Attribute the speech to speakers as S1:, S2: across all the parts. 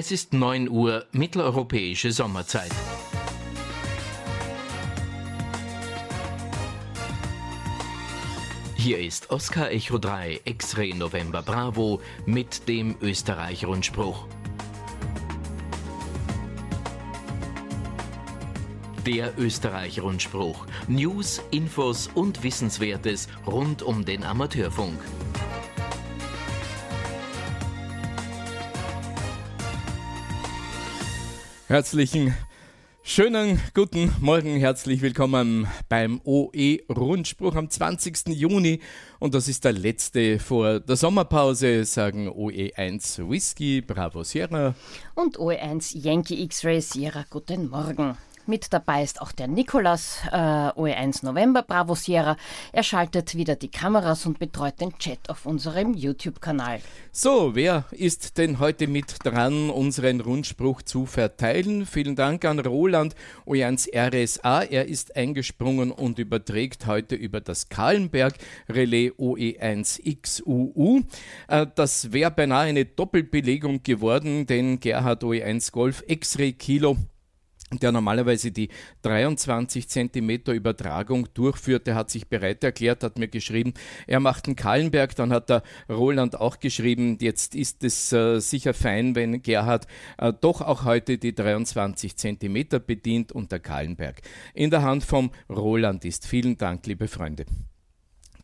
S1: Es ist 9 Uhr mitteleuropäische Sommerzeit. Hier ist Oscar Echo 3 X-Ray November Bravo mit dem Österreich-Rundspruch. Der Österreich-Rundspruch. News, Infos und Wissenswertes rund um den Amateurfunk.
S2: Herzlichen Schönen guten Morgen, herzlich willkommen beim OE Rundspruch am 20. Juni und das ist der letzte vor der Sommerpause, sagen OE1 Whisky, Bravo Sierra
S3: und OE1 Yankee X-Ray Sierra, guten Morgen. Mit dabei ist auch der Nikolas, äh, OE1 November, Bravo Sierra. Er schaltet wieder die Kameras und betreut den Chat auf unserem YouTube-Kanal.
S2: So, wer ist denn heute mit dran, unseren Rundspruch zu verteilen? Vielen Dank an Roland, OE1 RSA. Er ist eingesprungen und überträgt heute über das Kahlenberg Relais OE1 XUU. Äh, das wäre beinahe eine Doppelbelegung geworden, denn Gerhard OE1 Golf X-Ray Kilo der normalerweise die 23 Zentimeter Übertragung durchführt, der hat sich bereit erklärt, hat mir geschrieben, er macht einen Kallenberg, dann hat der Roland auch geschrieben, jetzt ist es äh, sicher fein, wenn Gerhard äh, doch auch heute die 23 Zentimeter bedient und der Kallenberg in der Hand vom Roland ist. Vielen Dank, liebe Freunde.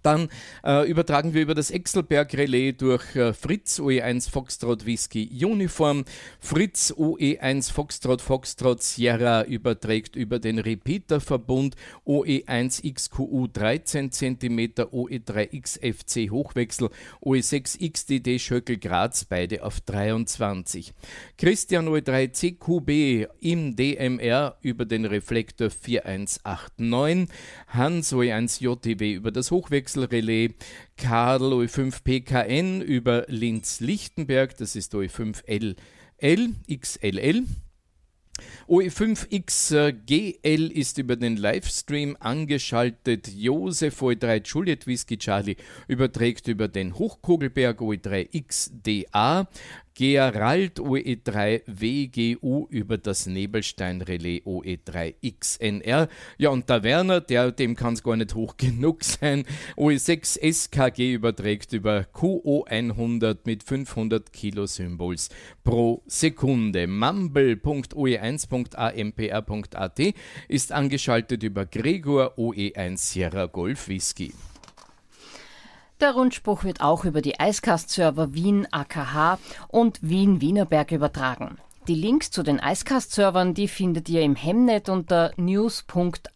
S2: Dann äh, übertragen wir über das Exelberg Relais durch äh, Fritz OE1 Foxtrot Whisky Uniform. Fritz OE1 Foxtrot Foxtrot Sierra überträgt über den Repeater-Verbund OE1 XQU 13 cm, OE3 XFC Hochwechsel, OE6 XDD Schöckel Graz, beide auf 23. Christian OE3 CQB im DMR über den Reflektor 4189. Hans OE1 JTW über das Hochwechsel Wechselrelais Karl OE5 PKN über Linz-Lichtenberg, das ist OE5 LL, XLL. OE5XGL ist über den Livestream angeschaltet. Josef OE3 Juliet Whisky Charlie überträgt über den Hochkugelberg OE3XDA. Gerald OE3 WGU über das Nebelstein-Relais OE3XNR. Ja, und der Werner, der, dem kann es gar nicht hoch genug sein. OE6 SKG überträgt über QO100 mit 500 Kilo Symbols pro Sekunde. Mumble.oe1.ampr.at ist angeschaltet über Gregor OE1 Sierra Golf Whisky.
S3: Der Rundspruch wird auch über die Icecast-Server Wien AKH und Wien Wienerberg übertragen. Die Links zu den Icecast-Servern, die findet ihr im Hemnet unter news.ampr.at.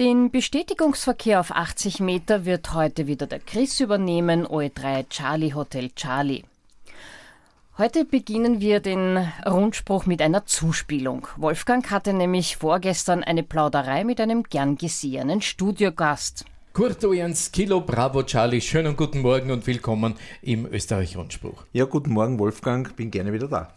S3: Den Bestätigungsverkehr auf 80 Meter wird heute wieder der Chris übernehmen, OE3 Charlie Hotel Charlie. Heute beginnen wir den Rundspruch mit einer Zuspielung. Wolfgang hatte nämlich vorgestern eine Plauderei mit einem gern gesehenen Studiogast.
S2: Kurt Ojans, Kilo Bravo Charlie, schönen guten Morgen und willkommen im Österreich-Rundspruch.
S4: Ja, guten Morgen Wolfgang, bin gerne wieder da.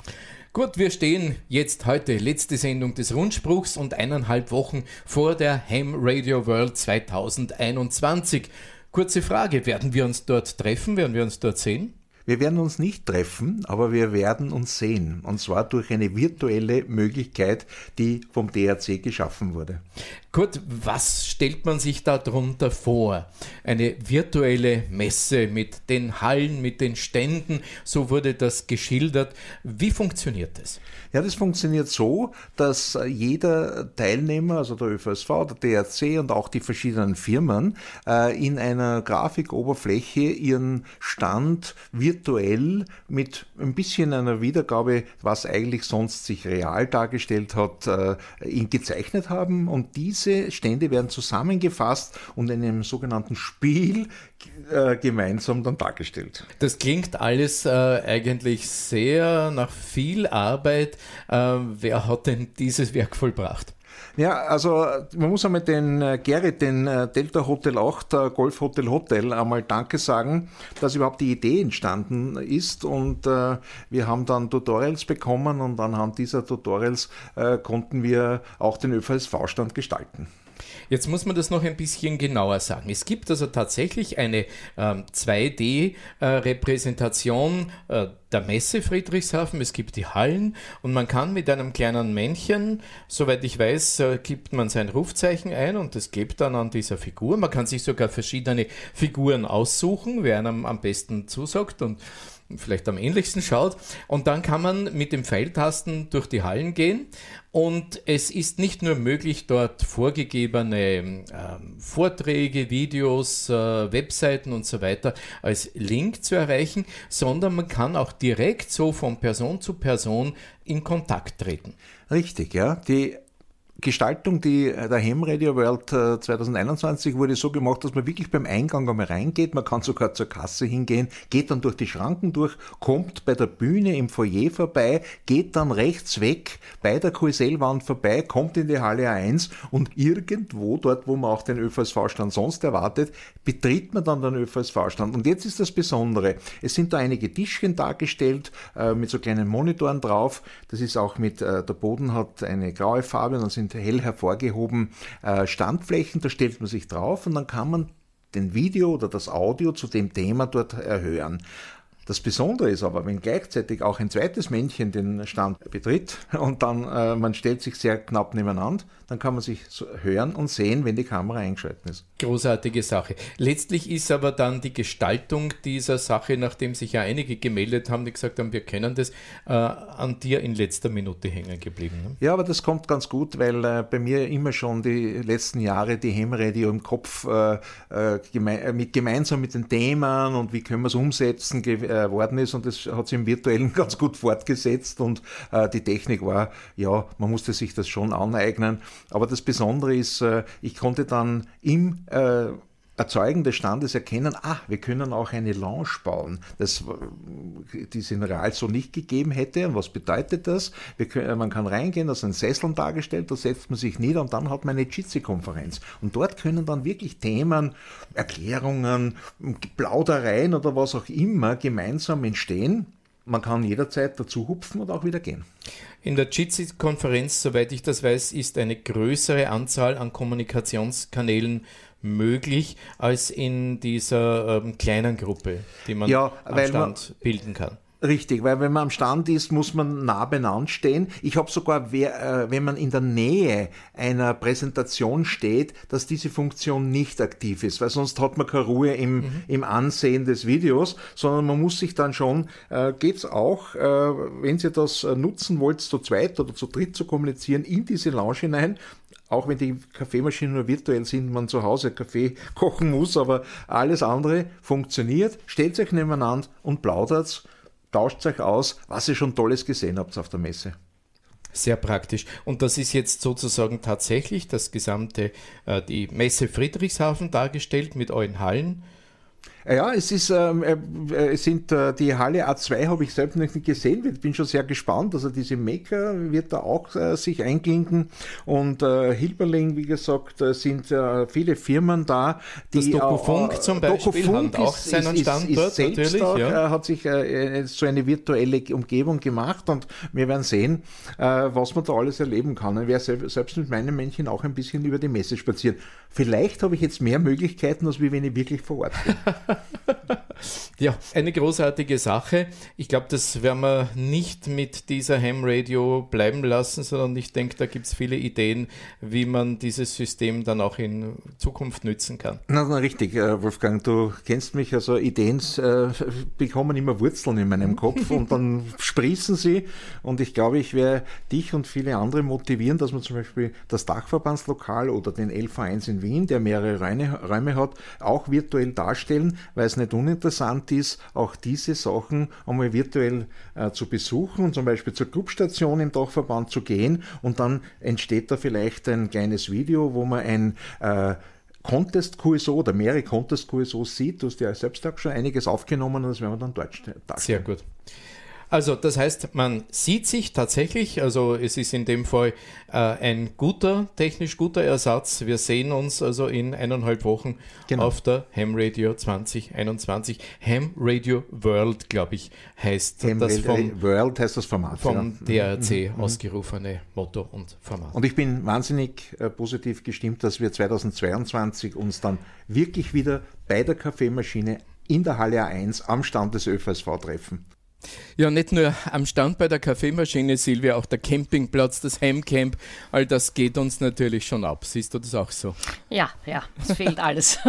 S2: Gut, wir stehen jetzt heute, letzte Sendung des Rundspruchs und eineinhalb Wochen vor der Ham Radio World 2021. Kurze Frage, werden wir uns dort treffen, werden wir uns dort sehen?
S4: Wir werden uns nicht treffen, aber wir werden uns sehen. Und zwar durch eine virtuelle Möglichkeit, die vom DRC geschaffen wurde.
S2: Kurt, was stellt man sich darunter vor? Eine virtuelle Messe mit den Hallen, mit den Ständen, so wurde das geschildert. Wie funktioniert das?
S4: Ja, das funktioniert so, dass jeder Teilnehmer, also der ÖVSV, der DRC und auch die verschiedenen Firmen äh, in einer Grafikoberfläche ihren Stand virtuell mit ein bisschen einer Wiedergabe, was eigentlich sonst sich real dargestellt hat, äh, ihn gezeichnet haben und diese diese Stände werden zusammengefasst und in einem sogenannten Spiel äh, gemeinsam dann dargestellt.
S2: Das klingt alles äh, eigentlich sehr nach viel Arbeit. Äh, wer hat denn dieses Werk vollbracht?
S4: Ja, also man muss einmal den äh, Gerrit, den äh, Delta Hotel 8, äh, Golf Hotel Hotel, einmal Danke sagen, dass überhaupt die Idee entstanden ist und äh, wir haben dann Tutorials bekommen und anhand dieser Tutorials äh, konnten wir auch den ÖVSV-Stand gestalten.
S2: Jetzt muss man das noch ein bisschen genauer sagen. Es gibt also tatsächlich eine ähm, 2D-Repräsentation äh, äh, der Messe Friedrichshafen. Es gibt die Hallen und man kann mit einem kleinen Männchen, soweit ich weiß, äh, gibt man sein Rufzeichen ein und das klebt dann an dieser Figur. Man kann sich sogar verschiedene Figuren aussuchen, wer einem am besten zusagt und vielleicht am ähnlichsten schaut. Und dann kann man mit dem Pfeiltasten durch die Hallen gehen. Und es ist nicht nur möglich, dort vorgegebene äh, Vorträge, Videos, äh, Webseiten und so weiter als Link zu erreichen, sondern man kann auch direkt so von Person zu Person in Kontakt treten.
S4: Richtig, ja. Die Gestaltung die, der Ham Radio World 2021 äh, wurde so gemacht, dass man wirklich beim Eingang einmal reingeht, man kann sogar zur Kasse hingehen, geht dann durch die Schranken durch, kommt bei der Bühne im Foyer vorbei, geht dann rechts weg bei der QSL-Wand vorbei, kommt in die Halle 1 und irgendwo dort, wo man auch den ÖVSV-Stand sonst erwartet, betritt man dann den ÖVSV-Stand. Und jetzt ist das Besondere, es sind da einige Tischchen dargestellt äh, mit so kleinen Monitoren drauf, das ist auch mit, äh, der Boden hat eine graue Farbe und dann sind sind hell hervorgehoben äh, Standflächen, da stellt man sich drauf und dann kann man den Video oder das Audio zu dem Thema dort erhören. Das Besondere ist aber, wenn gleichzeitig auch ein zweites Männchen den Stand betritt und dann äh, man stellt sich sehr knapp nebeneinander, dann kann man sich so hören und sehen, wenn die Kamera eingeschaltet ist.
S2: Großartige Sache. Letztlich ist aber dann die Gestaltung dieser Sache, nachdem sich ja einige gemeldet haben, die gesagt haben, wir kennen das, äh, an dir in letzter Minute hängen geblieben. Ne?
S4: Ja, aber das kommt ganz gut, weil äh, bei mir immer schon die letzten Jahre die Hemradio im Kopf äh, äh, geme äh, mit gemeinsam mit den Themen und wie können wir es umsetzen geworden ist und das hat sich im Virtuellen ganz gut fortgesetzt und die Technik war, ja, man musste sich das schon aneignen. Aber das Besondere ist, ich konnte dann im äh, Erzeugen des Standes erkennen, ah, wir können auch eine Lounge bauen, das, die es in Real so nicht gegeben hätte. Und was bedeutet das? Können, man kann reingehen, da sind Sesseln dargestellt, da setzt man sich nieder und dann hat man eine Jitsi-Konferenz. Und dort können dann wirklich Themen, Erklärungen, Plaudereien oder was auch immer gemeinsam entstehen. Man kann jederzeit dazu hupfen und auch wieder gehen.
S2: In der Jitsi-Konferenz, soweit ich das weiß, ist eine größere Anzahl an Kommunikationskanälen möglich als in dieser ähm, kleinen Gruppe, die man
S4: ja,
S2: am Stand man, bilden kann.
S4: Richtig, weil wenn man am Stand ist, muss man nah beieinander stehen. Ich habe sogar, äh, wenn man in der Nähe einer Präsentation steht, dass diese Funktion nicht aktiv ist, weil sonst hat man keine Ruhe im, mhm. im Ansehen des Videos, sondern man muss sich dann schon, äh, geht's auch, äh, wenn Sie das äh, nutzen wollt, zu zweit oder zu dritt zu kommunizieren, in diese Lounge hinein, auch wenn die Kaffeemaschinen nur virtuell sind, man zu Hause Kaffee kochen muss, aber alles andere funktioniert. Stellt euch nebeneinander und plaudert, tauscht euch aus, was ihr schon Tolles gesehen habt auf der Messe.
S2: Sehr praktisch. Und das ist jetzt sozusagen tatsächlich das gesamte, äh, die Messe Friedrichshafen dargestellt mit euren Hallen
S4: ja, es ist, ähm, äh, äh, es sind äh, die Halle A2 habe ich selbst noch nicht gesehen. Ich bin schon sehr gespannt. Also diese Maker wird da auch äh, sich einklinken und äh, Hilberling, wie gesagt, äh, sind äh, viele Firmen da.
S2: Die, das Dokufunk zum Beispiel
S4: Dokufunk
S2: hat auch seinen Standort ist, ist
S4: selbst auch, ja. hat sich so eine virtuelle Umgebung gemacht und wir werden sehen, was man da alles erleben kann. Ich werde selbst mit meinem Männchen auch ein bisschen über die Messe spazieren. Vielleicht habe ich jetzt mehr Möglichkeiten, als wenn ich wirklich vor Ort bin.
S2: ja, eine großartige Sache. Ich glaube, das werden wir nicht mit dieser Ham Radio bleiben lassen, sondern ich denke, da gibt es viele Ideen, wie man dieses System dann auch in Zukunft nützen kann.
S4: Na, na richtig, äh, Wolfgang, du kennst mich, also Ideen äh, bekommen immer Wurzeln in meinem Kopf und dann sprießen sie und ich glaube, ich werde dich und viele andere motivieren, dass man zum Beispiel das Dachverbandslokal oder den LV1 in Wien, der mehrere Räume hat, auch virtuell darstellen, weil es nicht uninteressant ist, auch diese Sachen einmal virtuell äh, zu besuchen und zum Beispiel zur Clubstation im Dachverband zu gehen und dann entsteht da vielleicht ein kleines Video, wo man ein äh, Contest QSO oder mehrere Contest QSO sieht. Du hast ja selbst auch schon einiges aufgenommen und das werden wir dann dort darstellen.
S2: Sehr gut. Also das heißt, man sieht sich tatsächlich, also es ist in dem Fall äh, ein guter, technisch guter Ersatz. Wir sehen uns also in eineinhalb Wochen genau. auf der Ham Radio 2021. Ham Radio World, glaube ich, heißt
S4: Ham das vom, World heißt das Format.
S2: Vom ja. DRC mhm. mhm. ausgerufene Motto und Format.
S4: Und ich bin wahnsinnig äh, positiv gestimmt, dass wir 2022 uns dann wirklich wieder bei der Kaffeemaschine in der Halle A1 am Stand des ÖVSV treffen.
S2: Ja, nicht nur am Stand bei der Kaffeemaschine, Silvia, auch der Campingplatz, das Heimcamp, all das geht uns natürlich schon ab. Siehst du das auch so?
S3: Ja, ja, es fehlt alles.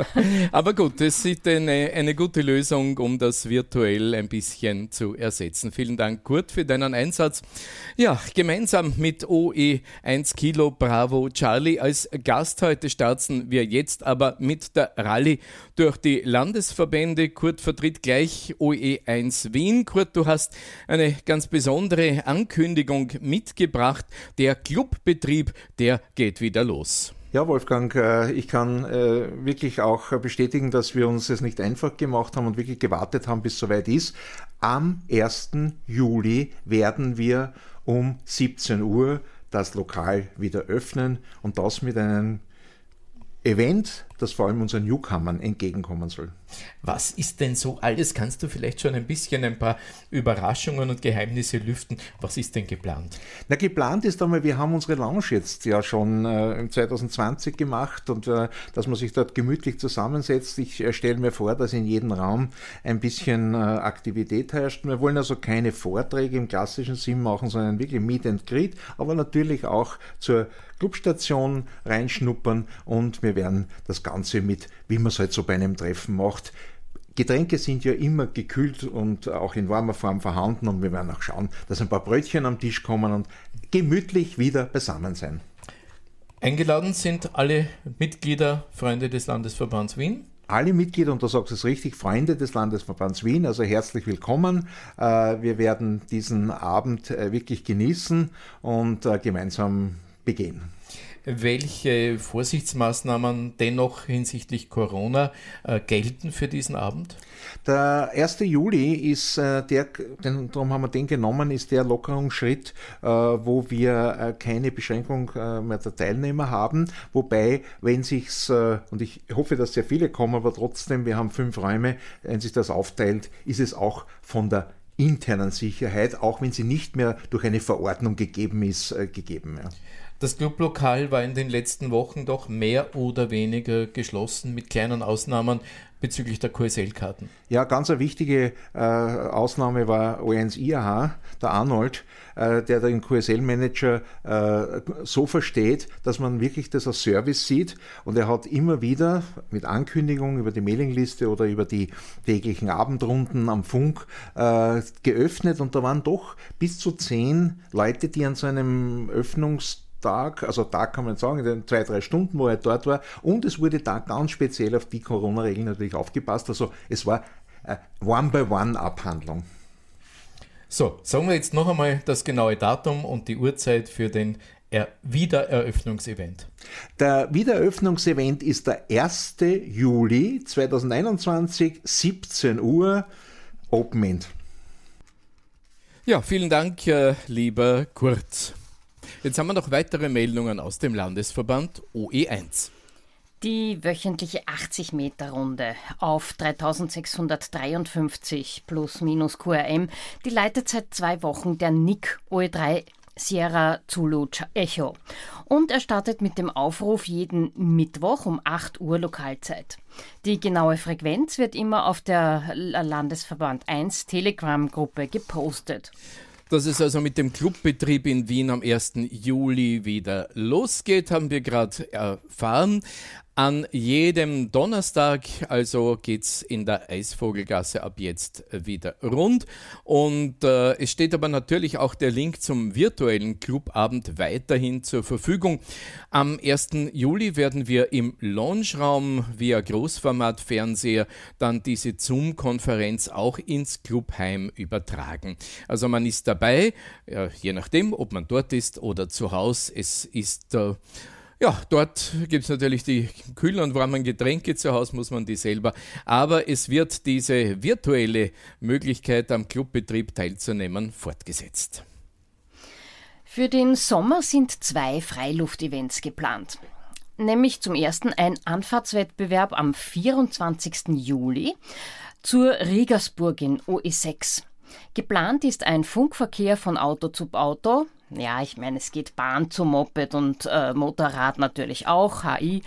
S2: Aber gut, es ist eine, eine gute Lösung, um das virtuell ein bisschen zu ersetzen. Vielen Dank, Kurt, für deinen Einsatz. Ja, gemeinsam mit OE 1 Kilo Bravo Charlie als Gast heute starten wir jetzt aber mit der Rallye durch die Landesverbände. Kurt vertritt gleich OE 1 Kurt, du hast eine ganz besondere Ankündigung mitgebracht. Der Clubbetrieb, der geht wieder los.
S4: Ja, Wolfgang, äh, ich kann äh, wirklich auch bestätigen, dass wir uns es nicht einfach gemacht haben und wirklich gewartet haben, bis es soweit ist. Am 1. Juli werden wir um 17 Uhr das Lokal wieder öffnen und das mit einem Event, das vor allem unseren Newcomern entgegenkommen soll.
S2: Was ist denn so alles? Kannst du vielleicht schon ein bisschen ein paar Überraschungen und Geheimnisse lüften? Was ist denn geplant?
S4: Na, geplant ist einmal, wir haben unsere Lounge jetzt ja schon äh, 2020 gemacht und äh, dass man sich dort gemütlich zusammensetzt. Ich äh, stelle mir vor, dass in jedem Raum ein bisschen äh, Aktivität herrscht. Wir wollen also keine Vorträge im klassischen Sinn machen, sondern wirklich Meet and Greet, aber natürlich auch zur Clubstation reinschnuppern und wir werden das Ganze mit, wie man es halt so bei einem Treffen macht, Getränke sind ja immer gekühlt und auch in warmer Form vorhanden und wir werden auch schauen, dass ein paar Brötchen am Tisch kommen und gemütlich wieder beisammen sein.
S2: Eingeladen sind alle Mitglieder, Freunde des Landesverbands Wien.
S4: Alle Mitglieder, und da sagst du es richtig, Freunde des Landesverbands Wien, also herzlich willkommen. Äh, wir werden diesen Abend äh, wirklich genießen und äh, gemeinsam begehen
S2: welche Vorsichtsmaßnahmen dennoch hinsichtlich Corona äh, gelten für diesen Abend?
S4: Der 1. Juli ist äh, der, den, darum haben wir den genommen, ist der Lockerungsschritt, äh, wo wir äh, keine Beschränkung äh, mehr der Teilnehmer haben. Wobei, wenn sich's, äh, und ich hoffe, dass sehr viele kommen, aber trotzdem, wir haben fünf Räume, wenn sich das aufteilt, ist es auch von der internen Sicherheit, auch wenn sie nicht mehr durch eine Verordnung gegeben ist, gegeben. Ja.
S2: Das Clublokal war in den letzten Wochen doch mehr oder weniger geschlossen, mit kleinen Ausnahmen bezüglich der QSL-Karten.
S4: Ja, ganz eine wichtige äh, Ausnahme war O1 IAH, der Arnold, äh, der den QSL-Manager äh, so versteht, dass man wirklich das als Service sieht. Und er hat immer wieder mit Ankündigungen über die Mailingliste oder über die täglichen Abendrunden am Funk äh, geöffnet. Und da waren doch bis zu zehn Leute, die an so einem Öffnungs Tag, also Tag kann man sagen, in den zwei, drei Stunden, wo er dort war. Und es wurde da ganz speziell auf die Corona-Regeln natürlich aufgepasst. Also es war One-by-One-Abhandlung.
S2: So, sagen wir jetzt noch einmal das genaue Datum und die Uhrzeit für den er Wiedereröffnungsevent.
S4: Der Wiedereröffnungsevent ist der 1. Juli 2021, 17 Uhr, Open End.
S2: Ja, vielen Dank, äh, lieber Kurt. Jetzt haben wir noch weitere Meldungen aus dem Landesverband OE1.
S3: Die wöchentliche 80-Meter-Runde auf 3653 plus minus QRM, die leitet seit zwei Wochen der NIC OE3 Sierra Zulu Echo. Und er startet mit dem Aufruf jeden Mittwoch um 8 Uhr Lokalzeit. Die genaue Frequenz wird immer auf der Landesverband 1 Telegram-Gruppe gepostet
S2: dass es also mit dem Clubbetrieb in Wien am 1. Juli wieder losgeht, haben wir gerade erfahren. An jedem Donnerstag also geht's in der Eisvogelgasse ab jetzt wieder rund. Und äh, es steht aber natürlich auch der Link zum virtuellen Clubabend weiterhin zur Verfügung. Am 1. Juli werden wir im Launchraum via Großformatfernseher dann diese Zoom-Konferenz auch ins Clubheim übertragen. Also man ist dabei, ja, je nachdem, ob man dort ist oder zu Hause. Es ist äh, Ja, dort gibt es natürlich die kühlen und warmen Getränke zu Hause, muss man die selber. Aber es wird diese virtuelle Möglichkeit am Clubbetrieb teilzunehmen fortgesetzt.
S3: Für den Sommer sind zwei Freiluftevents geplant. Nämlich zum ersten ein Anfahrtswettbewerb am 24. Juli zur Riegersburg in OE6. Geplant ist ein Funkverkehr von Auto zu Auto. Ja, ich meine, es geht Bahn zu Moped und äh, Motorrad natürlich auch, HI.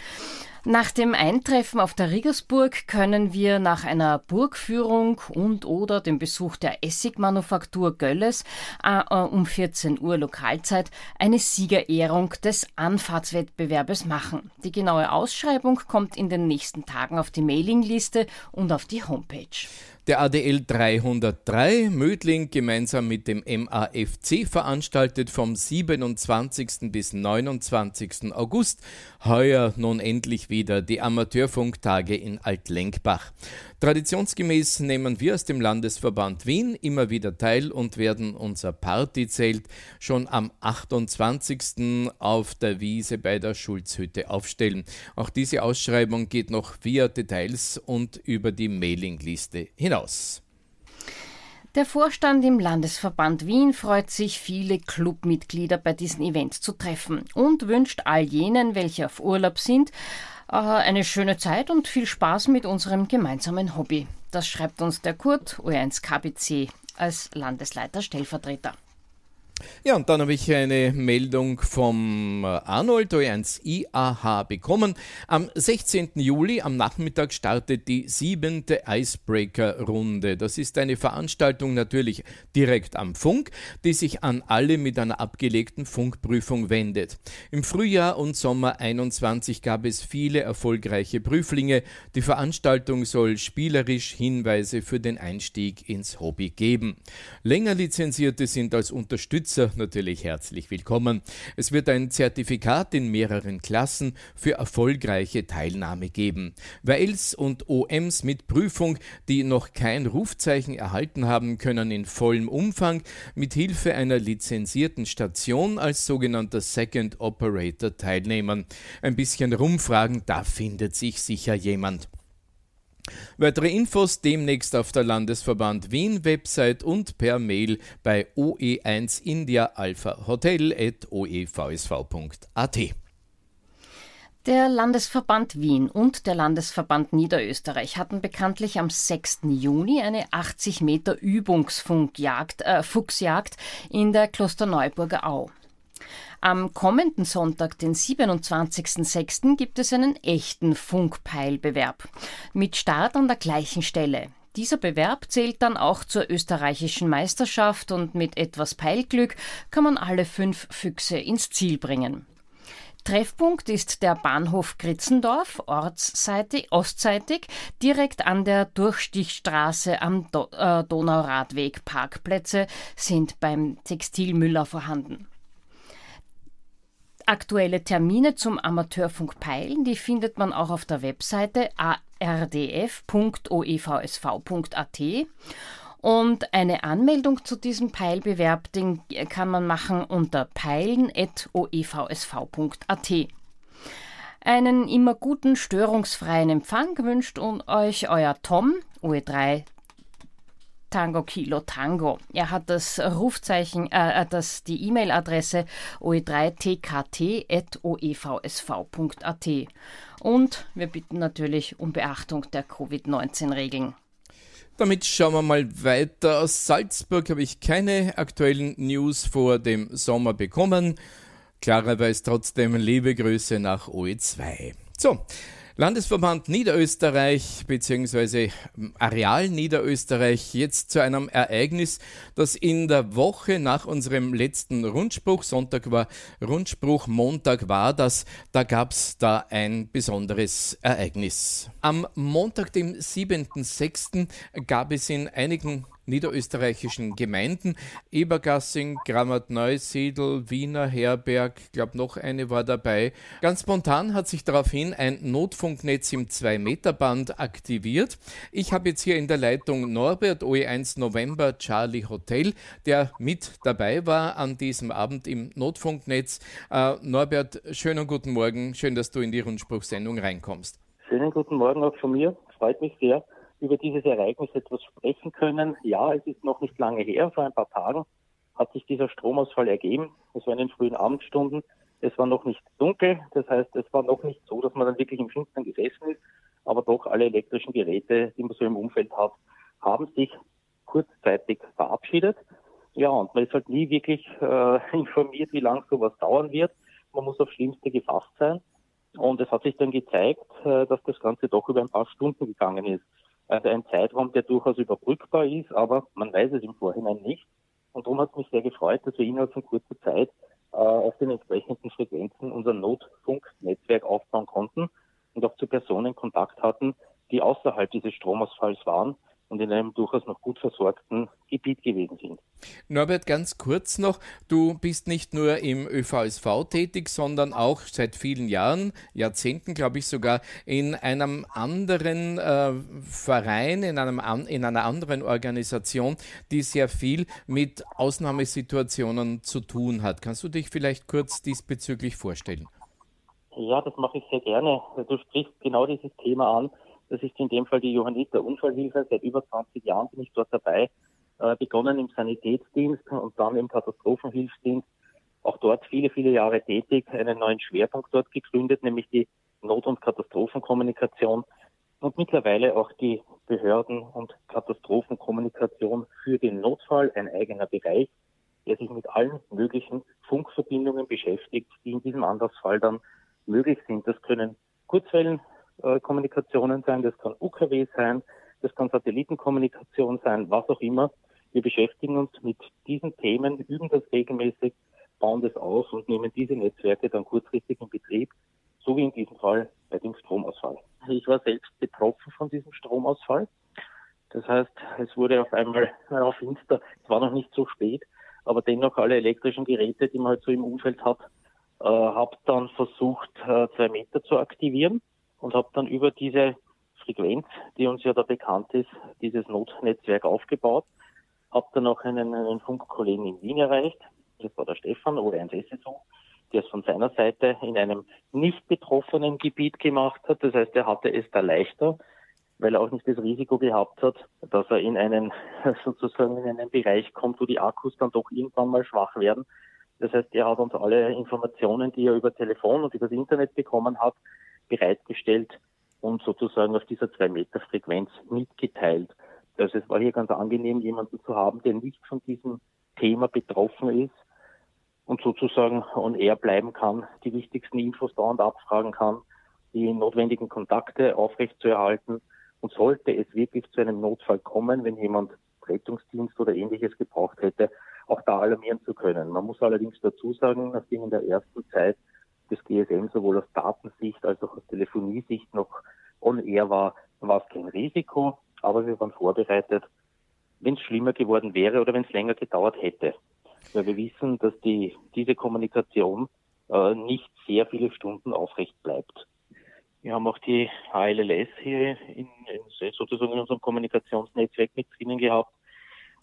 S3: Nach dem Eintreffen auf der Riggersburg können wir nach einer Burgführung und oder dem Besuch der Essigmanufaktur Gölles äh, äh um 14 Uhr Lokalzeit eine Siegerehrung des Anfahrtswettbewerbes machen. Die genaue Ausschreibung kommt in den nächsten Tagen auf die Mailingliste und auf die Homepage.
S2: Der ADL 303 Mödling gemeinsam mit dem MAFC veranstaltet vom 27. bis 29. August heuer nun endlich wieder die Amateurfunktage in Altlenkbach. Traditionsgemäß nehmen wir aus dem Landesverband Wien immer wieder teil und werden unser Partyzelt schon am 28. auf der Wiese bei der Schulzhütte aufstellen. Auch diese Ausschreibung geht noch via Details und über die Mailingliste hinaus.
S3: Der Vorstand im Landesverband Wien freut sich, viele Clubmitglieder bei diesen Events zu treffen und wünscht all jenen, welche auf Urlaub sind, eine schöne Zeit und viel Spaß mit unserem gemeinsamen Hobby. Das schreibt uns der Kurt O1 KBC als Landesleiter Stellvertreter.
S2: Ja, und dann habe ich eine Meldung vom äh, Arnold O1 IAH bekommen. Am 16. Juli am Nachmittag startet die siebente Icebreaker-Runde. Das ist eine Veranstaltung natürlich direkt am Funk, die sich an alle mit einer abgelegten Funkprüfung wendet. Im Frühjahr und Sommer 21 gab es viele erfolgreiche Prüflinge. Die Veranstaltung soll spielerisch Hinweise für den Einstieg ins Hobby geben. Länger Lizenzierte sind als Unterstützer Unterstützer natürlich herzlich willkommen. Es wird ein Zertifikat in mehreren Klassen für erfolgreiche Teilnahme geben. Wer und OMs mit Prüfung, die noch kein Rufzeichen erhalten haben, können in vollem Umfang mit Hilfe einer lizenzierten Station als sogenannter Second Operator teilnehmen. Ein bisschen rumfragen, da findet sich sicher jemand. Weitere Infos demnächst auf der Landesverband Wien Website und per Mail bei OE1 India Alpha Hotel at oevsv.at.
S3: Der Landesverband Wien und der Landesverband Niederösterreich hatten bekanntlich am 6. Juni eine 80 Meter Übungsfuchsjagd äh, in der Klosterneuburger Au. Am kommenden Sonntag, den 27.06., gibt es einen echten Funkpeilbewerb mit Start an der gleichen Stelle. Dieser Bewerb zählt dann auch zur österreichischen Meisterschaft und mit etwas Peilglück kann man alle fünf Füchse ins Ziel bringen. Treffpunkt ist der Bahnhof Gritzendorf, ortsseitig, ostseitig, direkt an der Durchstichstraße am Do äh, Donauradweg. Parkplätze sind beim Textilmüller vorhanden. Aktuelle Termine zum Amateurfunk Peilen, die findet man auch auf der Webseite ardf.oevsv.at. Und eine Anmeldung zu diesem Peilbewerb den kann man machen unter peilen.oevsv.at. Einen immer guten, störungsfreien Empfang wünscht euch euer Tom, OE3 Tango Kilo Tango. Er hat das Rufzeichen, äh, äh das, die E-Mail-Adresse oe3tkt.oevsv.at. Und wir bitten natürlich um Beachtung der Covid-19-Regeln.
S2: Damit schauen wir mal weiter. Aus Salzburg habe ich keine aktuellen News vor dem Sommer bekommen. Klarerweise trotzdem liebe Grüße nach OE2. So, Landesverband Niederösterreich bzw. Areal Niederösterreich jetzt zu einem Ereignis, das in der Woche nach unserem letzten Rundspruch, Sonntag war Rundspruch, Montag war das, da gab es da ein besonderes Ereignis. Am Montag, dem 7.6., gab es in einigen niederösterreichischen Gemeinden. Ebergassing, Grammat-Neusiedl, Wiener Herberg, glaube noch eine war dabei. Ganz spontan hat sich daraufhin ein Notfunknetz im 2-Meter-Band aktiviert. Ich habe jetzt hier in der Leitung Norbert, OE1 November Charlie Hotel, der mit dabei war an diesem Abend im Notfunknetz. Äh, Norbert, schönen guten Morgen. Schön, dass du in die Rundspruchsendung reinkommst.
S5: Schönen guten Morgen auch von mir. Freut mich sehr, über dieses Ereignis etwas sprechen können. Ja, es ist noch nicht lange her, vor ein paar Tagen hat sich dieser Stromausfall ergeben. Es war in den frühen Abendstunden. Es war noch nicht dunkel, das heißt, es war noch nicht so, dass man dann wirklich im Finstern gesessen ist, aber doch alle elektrischen Geräte, die man so im Umfeld hat, haben sich kurzzeitig verabschiedet. Ja, und man ist halt nie wirklich äh, informiert, wie lange sowas dauern wird. Man muss aufs Schlimmste gefasst sein. Und es hat sich dann gezeigt, äh, dass das Ganze doch über ein paar Stunden gegangen ist. Also ein Zeitraum, der durchaus überbrückbar ist, aber man weiß es im Vorhinein nicht. Und darum hat es mich sehr gefreut, dass wir innerhalb von kurzer Zeit äh, auf den entsprechenden Frequenzen unser Notfunknetzwerk aufbauen konnten und auch zu Personen Kontakt hatten, die außerhalb dieses Stromausfalls waren und in einem durchaus noch gut versorgten Gebiet gewesen sind.
S2: Norbert, ganz kurz noch, du bist nicht nur im ÖVSV tätig, sondern auch seit vielen Jahren, Jahrzehnten glaube ich sogar, in einem anderen äh, Verein, in, einem, in einer anderen Organisation, die sehr viel mit Ausnahmesituationen zu tun hat. Kannst du dich vielleicht kurz diesbezüglich vorstellen?
S5: Ja, das mache ich sehr gerne. Du sprichst genau dieses Thema an das ist in dem Fall die Johanniter Unfallhilfe. Seit über 20 Jahren bin ich dort dabei, äh, begonnen im Sanitätsdienst und dann im Katastrophenhilfsdienst. Auch dort viele, viele Jahre tätig, einen neuen Schwerpunkt dort gegründet, nämlich die Not- und Katastrophenkommunikation und mittlerweile auch die Behörden- und Katastrophenkommunikation für den Notfall, ein eigener Bereich, der sich mit allen möglichen Funkverbindungen beschäftigt, die in diesem Anlassfall dann möglich sind. Das können Kurzwellen, Kommunikationen sein, das kann UKW sein, das kann Satellitenkommunikation sein, was auch immer. Wir beschäftigen uns mit diesen Themen, üben das regelmäßig, bauen das aus und nehmen diese Netzwerke dann kurzfristig in Betrieb, so wie in diesem Fall bei dem Stromausfall. Ich war selbst betroffen von diesem Stromausfall. Das heißt, es wurde auf einmal auf Finster, es war noch nicht so spät, aber dennoch alle elektrischen Geräte, die man halt so im Umfeld hat, äh, habe dann versucht, äh, zwei Meter zu aktivieren und habe dann über diese Frequenz, die uns ja da bekannt ist, dieses Notnetzwerk aufgebaut. Habe dann auch einen, einen Funkkollegen in Wien erreicht, das war der Stefan oder ein SSO, der es von seiner Seite in einem nicht betroffenen Gebiet gemacht hat. Das heißt, er hatte es da leichter, weil er auch nicht das Risiko gehabt hat, dass er in einen, sozusagen in einen Bereich kommt, wo die Akkus dann doch irgendwann mal schwach werden. Das heißt, er hat uns alle Informationen, die er über Telefon und über das Internet bekommen hat, bereitgestellt und sozusagen auf dieser zwei Meter Frequenz mitgeteilt. Also es war hier ganz angenehm, jemanden zu haben, der nicht von diesem Thema betroffen ist und sozusagen on air bleiben kann, die wichtigsten Infos dauernd abfragen kann, die notwendigen Kontakte aufrechtzuerhalten. Und sollte es wirklich zu einem Notfall kommen, wenn jemand Rettungsdienst oder ähnliches gebraucht hätte, auch da alarmieren zu können. Man muss allerdings dazu sagen, nachdem in der ersten Zeit das GSM sowohl aus Datensicht als auch aus Telefoniesicht noch on air war, war es kein Risiko, aber wir waren vorbereitet, wenn es schlimmer geworden wäre oder wenn es länger gedauert hätte. Weil wir wissen, dass die, diese Kommunikation äh, nicht sehr viele Stunden aufrecht bleibt. Wir haben auch die ALLS hier in, in, sozusagen in unserem Kommunikationsnetzwerk mit drinnen gehabt.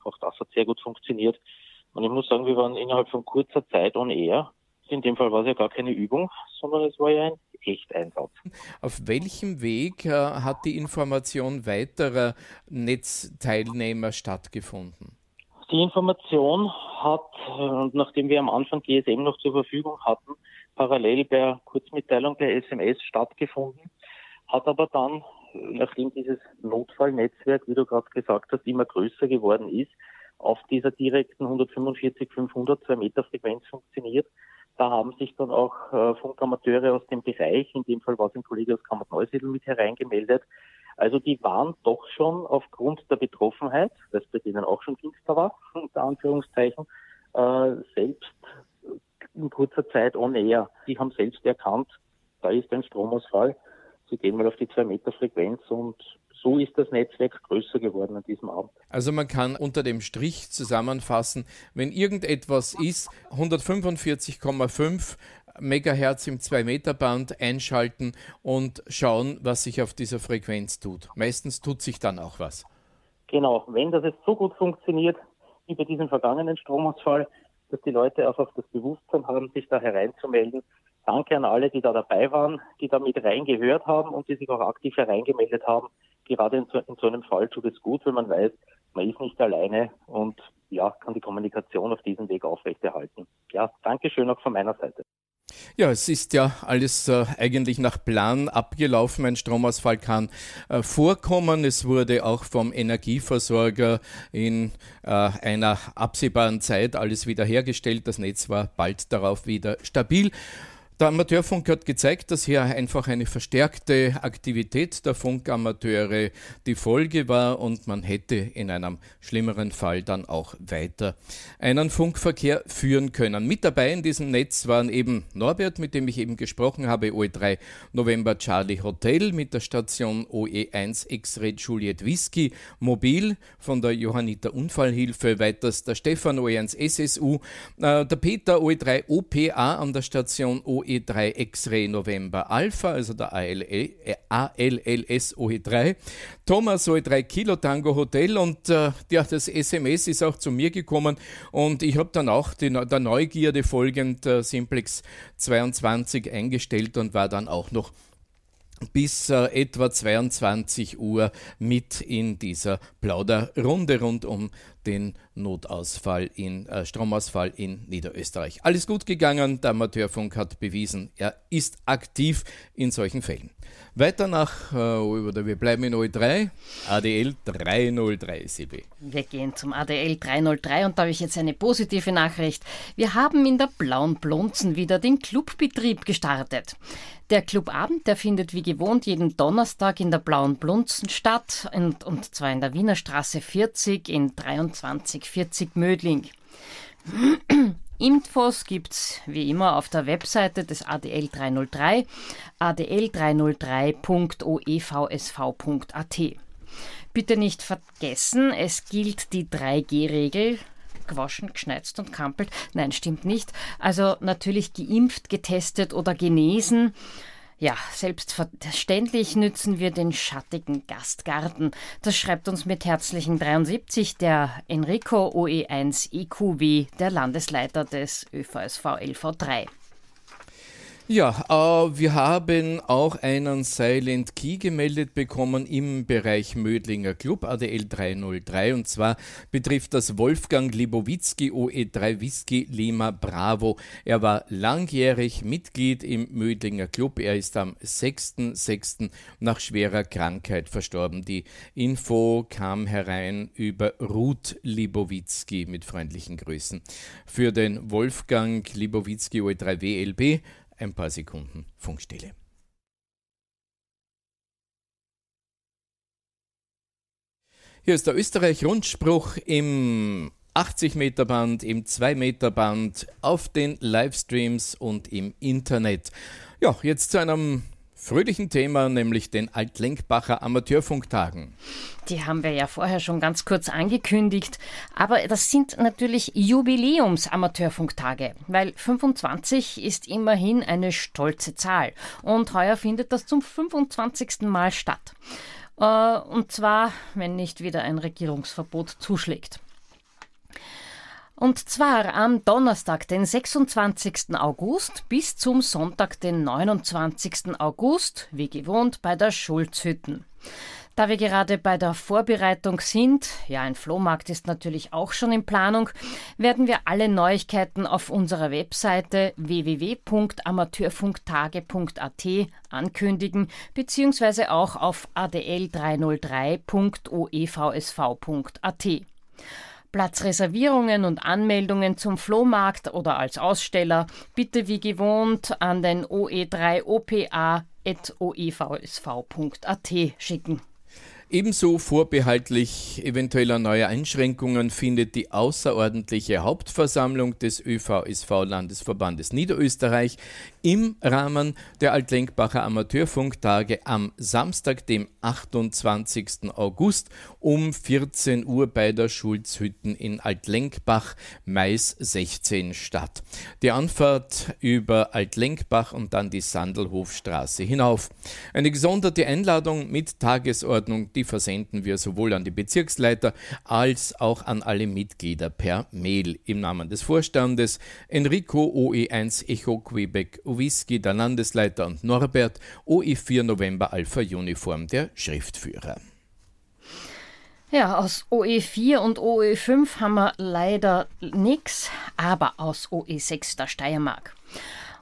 S5: Auch das hat sehr gut funktioniert. Und ich muss sagen, wir waren innerhalb von kurzer Zeit on air in dem Fall war es ja gar keine Übung, sondern es war ja ein Echteinsatz.
S2: Auf welchem Weg äh, hat die Information weiterer Netzteilnehmer stattgefunden?
S5: Die Information hat, äh, nachdem wir am Anfang GSM noch zur Verfügung hatten, parallel per Kurzmitteilung per SMS stattgefunden, hat aber dann, nachdem dieses Notfallnetzwerk, wie du gerade gesagt hast, immer größer geworden ist, auf dieser direkten 145 500 2 Meter Frequenz funktioniert, da haben sich dann auch äh, Funkamateure aus dem Bereich, in dem Fall war es ein Kollege aus Kammert-Neusiedl mit hereingemeldet. Also die waren doch schon aufgrund der Betroffenheit, es bei denen auch schon finster war, unter Anführungszeichen, äh, selbst in kurzer Zeit on air. Die haben selbst erkannt, da ist ein Stromausfall. Sie gehen mal auf die zwei Meter Frequenz und so ist das Netzwerk größer geworden an diesem Abend.
S2: Also man kann unter dem Strich zusammenfassen, wenn irgendetwas ist, 145,5 Megahertz im 2-Meter-Band einschalten und schauen, was sich auf dieser Frequenz tut. Meistens tut sich dann auch was.
S5: Genau, wenn das jetzt so gut funktioniert wie bei diesem vergangenen Stromausfall, dass die Leute auch auf das Bewusstsein haben, sich da hereinzumelden. Danke an alle, die da dabei waren, die da mit reingehört haben und die sich auch aktiv hereingemeldet haben. Gerade in so, in so einem Fall tut es gut, wenn man weiß, man ist nicht alleine und ja, kann die Kommunikation auf diesem Weg aufrechterhalten. Ja, Dankeschön auch von meiner Seite.
S2: Ja, es ist ja alles äh, eigentlich nach Plan abgelaufen. Ein Stromausfall kann äh, vorkommen. Es wurde auch vom Energieversorger in äh, einer absehbaren Zeit alles wiederhergestellt. Das Netz war bald darauf wieder stabil. Der Amateurfunk hat gezeigt, dass hier einfach eine verstärkte Aktivität der Funkamateure die Folge war und man hätte in einem schlimmeren Fall dann auch weiter einen Funkverkehr führen können. Mit dabei in diesem Netz waren eben Norbert, mit dem ich eben gesprochen habe, OE3 November Charlie Hotel mit der Station OE1 X-Ray Juliet Whisky Mobil von der Johanniter Unfallhilfe, weiters der Stefan OE1 SSU, äh, der Peter OE3 OPA an der Station OE OE3 X-Ray November Alpha, also der ALLS OE3, Thomas OE3 Kilo Tango Hotel und äh, ja, das SMS ist auch zu mir gekommen und ich habe dann auch die, der Neugierde folgend äh, Simplex 22 eingestellt und war dann auch noch bis äh, etwa 22 Uhr mit in dieser Plauderrunde rund um den Notausfall in äh, Stromausfall in Niederösterreich. Alles gut gegangen, der Amateurfunk hat bewiesen, er ist aktiv in solchen Fällen. Weiter nach, äh, wir bleiben in OE3, ADL 303 CB.
S3: Wir gehen zum ADL 303 und da habe ich jetzt eine positive Nachricht. Wir haben in der Blauen Blunzen wieder den Clubbetrieb gestartet. Der Clubabend, der findet wie gewohnt jeden Donnerstag in der Blauen Blunzen statt und, und zwar in der Wiener Straße 40 in 2340 Mödling. Infos gibt's wie immer auf der Webseite des ADL 303 adl303.oevsv.at. Bitte nicht vergessen, es gilt die 3G-Regel. Gewaschen, geschneizt und kampelt. Nein, stimmt nicht. Also natürlich geimpft, getestet oder genesen. Ja, selbstverständlich nützen wir den schattigen Gastgarten. Das schreibt uns mit herzlichen 73 der Enrico OE1 EQW, der Landesleiter des ÖVSV LV3.
S2: Ja, äh, wir haben auch einen Silent Key gemeldet bekommen im Bereich Mödlinger Club ADL 303 und zwar betrifft das Wolfgang Libowitzki OE3 Whisky Lima Bravo. Er war langjährig Mitglied im Mödlinger Club. Er ist am 6.6. nach schwerer Krankheit verstorben. Die Info kam herein über Ruth Libowitzki mit freundlichen Grüßen. Für den Wolfgang Libowitzki OE3 WLB ein paar Sekunden Funkstille. Hier ist der Österreich-Rundspruch im 80 Meter Band, im 2 Meter Band, auf den Livestreams und im Internet. Ja, jetzt zu einem fröhlichen Thema, nämlich den Altlenkbacher Amateurfunktagen.
S3: Die haben wir ja vorher schon ganz kurz angekündigt, aber das sind natürlich Jubiläums-Amateurfunktage, weil 25 ist immerhin eine stolze Zahl und heuer findet das zum 25. Mal statt. Äh, und zwar, wenn nicht wieder ein Regierungsverbot zuschlägt. Und zwar am Donnerstag, den 26. August bis zum Sonntag, den 29. August, wie gewohnt bei der Schulzhütten. Da wir gerade bei der Vorbereitung sind, ja, ein Flohmarkt ist natürlich auch schon in Planung, werden wir alle Neuigkeiten auf unserer Webseite www.amateurfunktage.at ankündigen, beziehungsweise auch auf adl303.oevsv.at. Platzreservierungen und Anmeldungen zum Flohmarkt oder als Aussteller bitte wie gewohnt an den oe3opa.oevsv.at schicken.
S2: Ebenso vorbehaltlich eventueller neuer Einschränkungen findet die außerordentliche Hauptversammlung des ÖVSV Landesverbandes Niederösterreich im Rahmen der Altlenkbacher Amateurfunktage am Samstag, dem 28. August um 14 Uhr bei der Schulzhütten in Altlenkbach, Mais 16 statt. Die Anfahrt über Altlenkbach und dann die Sandelhofstraße hinauf. Eine gesonderte Einladung mit Tagesordnung, die versenden wir sowohl an die Bezirksleiter als auch an alle Mitglieder per Mail im Namen des Vorstandes Enrico OE1 Echo Quebec Whisky der Landesleiter und Norbert OE4 November Alpha Uniform der Schriftführer.
S3: Ja, aus OE4 und OE5 haben wir leider nichts, aber aus OE6 der Steiermark.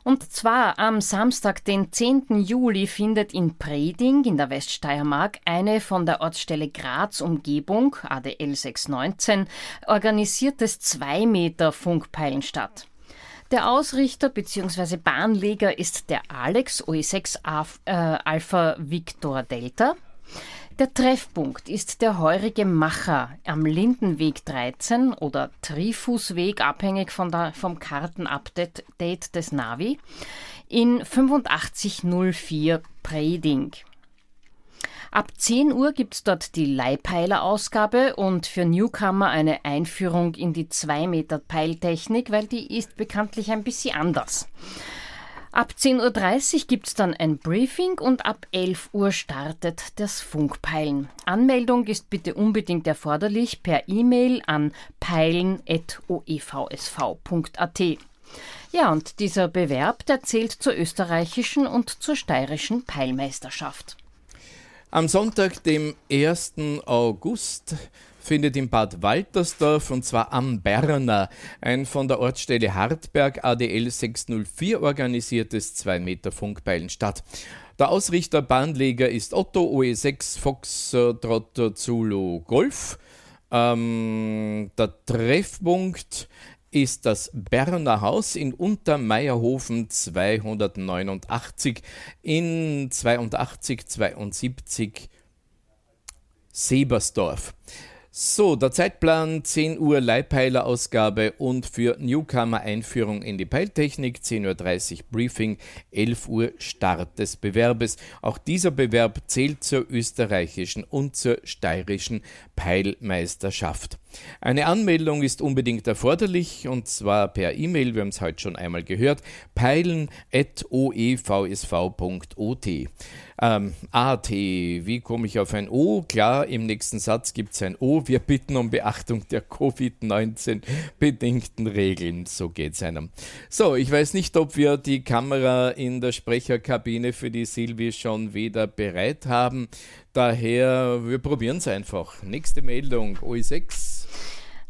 S3: Und zwar am Samstag, den 10. Juli, findet in Preding in der Weststeiermark eine von der Ortsstelle Graz Umgebung, ADL 619, organisiertes 2-Meter-Funkpeilen statt. Der Ausrichter bzw. Bahnleger ist der Alex OE6 äh, Alpha Victor Delta. Der Treffpunkt ist der heurige Macher am Lindenweg 13 oder Trifusweg, abhängig von der, vom Kartenupdate des Navi, in 8504 Preding. Ab 10 Uhr gibt es dort die Leihpeiler-Ausgabe und für Newcomer eine Einführung in die 2 Meter Peiltechnik, weil die ist bekanntlich ein bisschen anders. Ab 10.30 Uhr gibt es dann ein Briefing und ab 11 Uhr startet das Funkpeilen. Anmeldung ist bitte unbedingt erforderlich per E-Mail an peilen.oevsv.at. Ja, und dieser Bewerb, der zählt zur österreichischen und zur steirischen Peilmeisterschaft.
S2: Am Sonntag, dem 1. August, findet in Bad Waltersdorf und zwar am Berner ein von der Ortsstelle Hartberg ADL 604 organisiertes 2 Meter Funkpeilen statt. Der Ausrichter Bahnleger ist Otto OE6 Fox Trotter Zulu Golf. Ähm, der Treffpunkt ist das Berner Haus in Untermeierhofen 289 in 82 72 Sebersdorf. So, der Zeitplan 10 Uhr Leihpeiler-Ausgabe und für Newcomer Einführung in die Peiltechnik 10.30 Uhr Briefing, 11 Uhr Start des Bewerbes. Auch dieser Bewerb zählt zur österreichischen und zur steirischen Peilmeisterschaft. Eine Anmeldung ist unbedingt erforderlich und zwar per E-Mail, wir haben es heute schon einmal gehört, peilen.oevsv.ot. Ähm, AT, wie komme ich auf ein O? Klar, im nächsten Satz gibt es ein O. Wir bitten um Beachtung der Covid-19-bedingten Regeln. So geht es einem. So, ich weiß nicht, ob wir die Kamera in der Sprecherkabine für die Silvi schon wieder bereit haben. Daher, wir probieren es einfach. Nächste Meldung, OE6.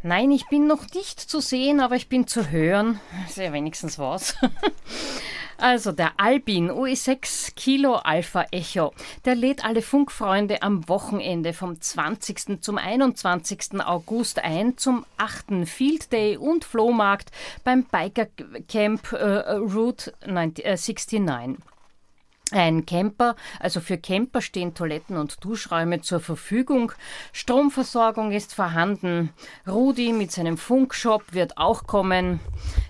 S3: Nein, ich bin noch nicht zu sehen, aber ich bin zu hören. Ist ja wenigstens was. Also der Albin UE6 Kilo Alpha Echo, der lädt alle Funkfreunde am Wochenende vom 20. zum 21. August ein zum 8. Field Day und Flohmarkt beim Biker Camp äh, Route 90, äh, 69. Ein Camper, also für Camper stehen Toiletten und Duschräume zur Verfügung. Stromversorgung ist vorhanden. Rudi mit seinem Funkshop wird auch kommen.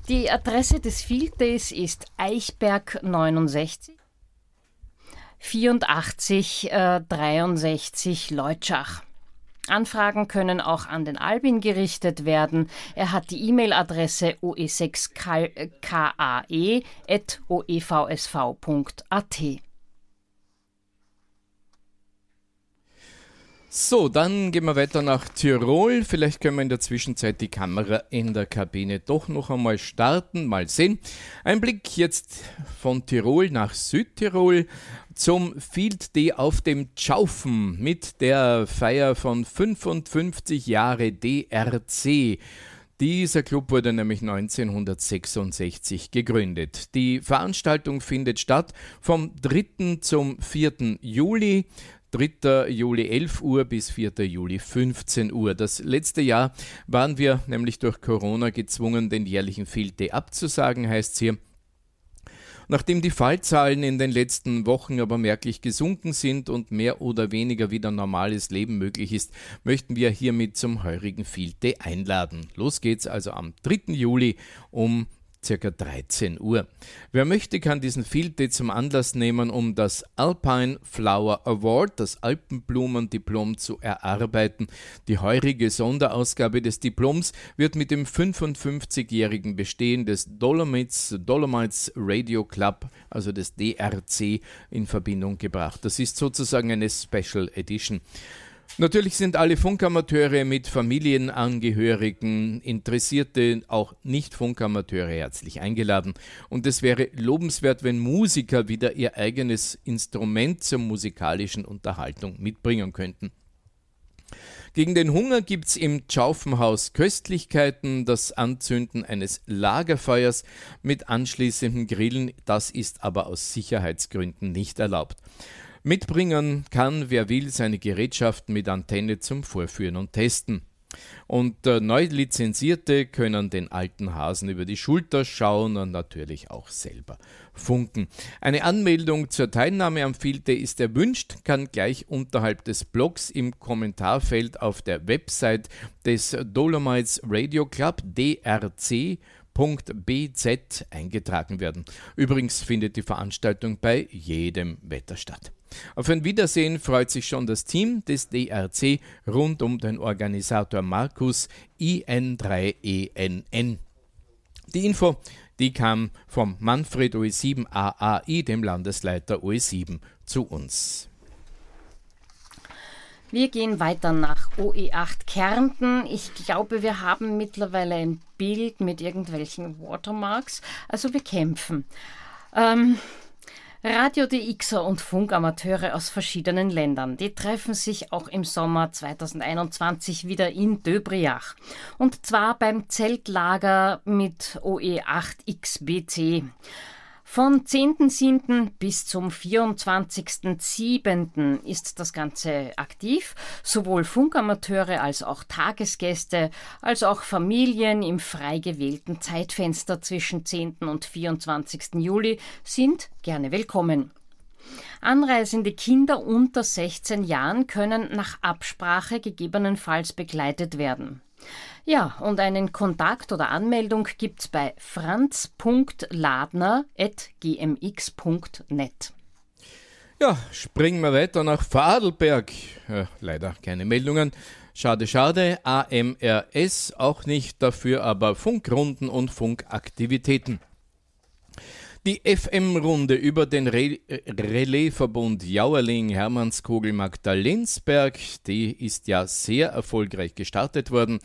S3: Die Adresse des Field Days ist Eichberg 69 84 äh, 63 Leutschach. Anfragen können auch an den Albin gerichtet werden. Er hat die E-Mail-Adresse oe6kae.oevsv.at.
S2: So, dann gehen wir weiter nach Tirol. Vielleicht können wir in der Zwischenzeit die Kamera in der Kabine doch noch einmal starten. Mal sehen. Ein Blick jetzt von Tirol nach Südtirol zum Field Day auf dem Tschaufen mit der Feier von 55 Jahre DRC. Dieser Club wurde nämlich 1966 gegründet. Die Veranstaltung findet statt vom 3. zum 4. Juli. 3. Juli 11 Uhr bis 4. Juli 15 Uhr. Das letzte Jahr waren wir nämlich durch Corona gezwungen, den jährlichen Field abzusagen, heißt es hier. Nachdem die Fallzahlen in den letzten Wochen aber merklich gesunken sind und mehr oder weniger wieder normales Leben möglich ist, möchten wir hiermit zum heurigen Field einladen. Los geht's also am 3. Juli um ca. 13 Uhr. Wer möchte, kann diesen Field Day zum Anlass nehmen, um das Alpine Flower Award, das Alpenblumendiplom, zu erarbeiten. Die heurige Sonderausgabe des Diploms wird mit dem 55-jährigen Bestehen des Dolomites, Dolomites Radio Club, also des DRC, in Verbindung gebracht. Das ist sozusagen eine Special Edition. Natürlich sind alle Funkamateure mit Familienangehörigen, Interessierte, auch Nicht-Funkamateure herzlich eingeladen. Und es wäre lobenswert, wenn Musiker wieder ihr eigenes Instrument zur musikalischen Unterhaltung mitbringen könnten. Gegen den Hunger gibt es im Tschaufenhaus Köstlichkeiten, das Anzünden eines Lagerfeuers mit anschließendem Grillen, das ist aber aus Sicherheitsgründen nicht erlaubt. Mitbringen kann, wer will, seine Gerätschaften mit Antenne zum Vorführen und Testen. Und äh, neu Lizenzierte können den alten Hasen über die Schulter schauen und natürlich auch selber funken. Eine Anmeldung zur Teilnahme am Field Day ist erwünscht, kann gleich unterhalb des Blogs im Kommentarfeld auf der Website des Dolomites Radio Club drc bz eingetragen werden. Übrigens findet die Veranstaltung bei jedem Wetter statt. Auf ein Wiedersehen freut sich schon das Team des DRC rund um den Organisator Markus IN3ENN. Die Info, die kam vom Manfred OE7 AAI, dem Landesleiter OE7, zu uns.
S3: Wir gehen weiter nach OE8 Kärnten. Ich glaube, wir haben mittlerweile ein Bild mit irgendwelchen Watermarks. Also wir kämpfen. Ähm, Radio DXer und Funkamateure aus verschiedenen Ländern, die treffen sich auch im Sommer 2021 wieder in Döbriach. Und zwar beim Zeltlager mit OE8XBC. Von 10.7. bis zum 24.7. ist das Ganze aktiv. Sowohl Funkamateure als auch Tagesgäste, als auch Familien im frei gewählten Zeitfenster zwischen 10. und 24. Juli sind gerne willkommen. Anreisende Kinder unter 16 Jahren können nach Absprache gegebenenfalls begleitet werden. Ja, und einen Kontakt oder Anmeldung gibt's bei franz.ladner.gmx.net.
S2: Ja, springen wir weiter nach Fadelberg. Ja, leider keine Meldungen. Schade, schade. AMRS auch nicht, dafür aber Funkrunden und Funkaktivitäten. Die FM-Runde über den Re Relaisverbund Jauerling Hermannskogel Magdalensberg, die ist ja sehr erfolgreich gestartet worden.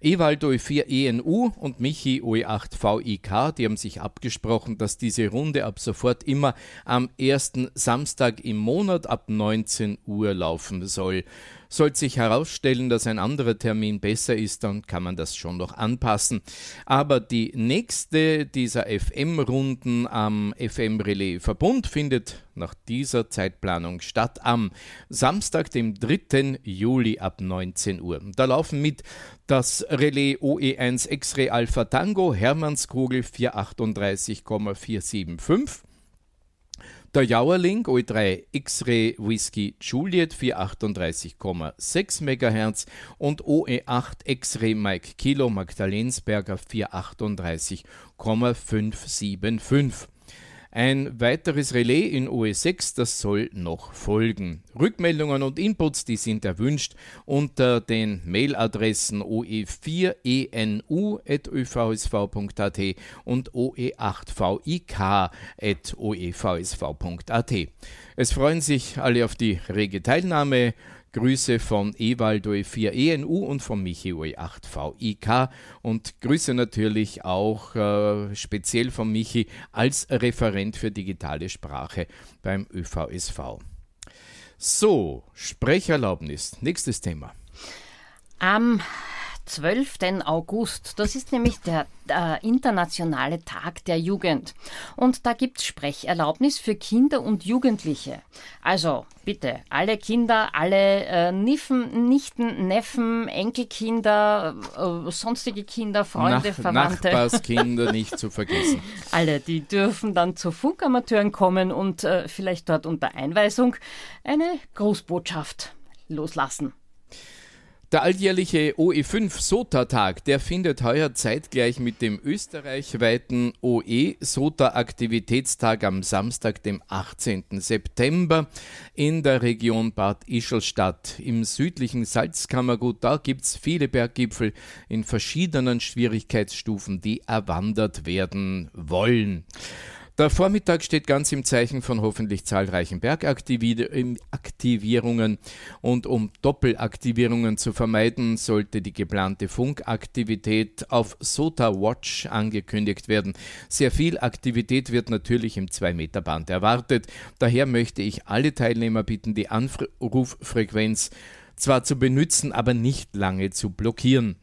S2: Ewald OE4 ENU und Michi OE8 VIK, die haben sich abgesprochen, dass diese Runde ab sofort immer am ersten Samstag im Monat ab 19 Uhr laufen soll. Sollte sich herausstellen, dass ein anderer Termin besser ist, dann kann man das schon noch anpassen. Aber die nächste dieser FM-Runden am FM-Relais Verbund findet nach dieser Zeitplanung statt am Samstag, dem 3. Juli ab 19 Uhr. Da laufen mit das Relais OE1 X-Ray Alpha Tango Hermannskugel 438,475 der Jauerling OE3 X-Ray Whisky Juliet 438,6 MHz und OE8 X-Ray Mike Kilo Magdalensberger 438,575. Ein weiteres Relais in OE6, das soll noch folgen. Rückmeldungen und Inputs, die sind erwünscht unter den Mailadressen oe4enu.övsv.at und oe8vik.oevsv.at. Es freuen sich alle auf die rege Teilnahme. Grüße von Ewald OE4 ENU und von Michi OE8 VIK und Grüße natürlich auch äh, speziell von Michi als Referent für digitale Sprache beim ÖVSV. So, Sprecherlaubnis. Nächstes Thema.
S3: Am 12. August. Das ist nämlich der äh, internationale Tag der Jugend. Und da gibt es Sprecherlaubnis für Kinder und Jugendliche. Also bitte, alle Kinder, alle äh, Niffen, Nichten, Neffen, Enkelkinder, äh, sonstige Kinder, Freunde, Nach Verwandte.
S2: Nachbarskinder nicht zu vergessen.
S3: Alle, die dürfen dann zu Funkamateuren kommen und äh, vielleicht dort unter Einweisung eine Grußbotschaft loslassen.
S2: Der alljährliche OE5 SOTA-Tag, der findet heuer zeitgleich mit dem österreichweiten OE SOTA-Aktivitätstag am Samstag, dem 18. September in der Region Bad Ischl Im südlichen Salzkammergut, da gibt es viele Berggipfel in verschiedenen Schwierigkeitsstufen, die erwandert werden wollen. Der Vormittag steht ganz im Zeichen von hoffentlich zahlreichen Bergaktivierungen und um Doppelaktivierungen zu vermeiden, sollte die geplante Funkaktivität auf SOTA Watch angekündigt werden. Sehr viel Aktivität wird natürlich im 2-Meter-Band erwartet. Daher möchte ich alle Teilnehmer bitten, die Anruffrequenz zwar zu benutzen, aber nicht lange zu blockieren.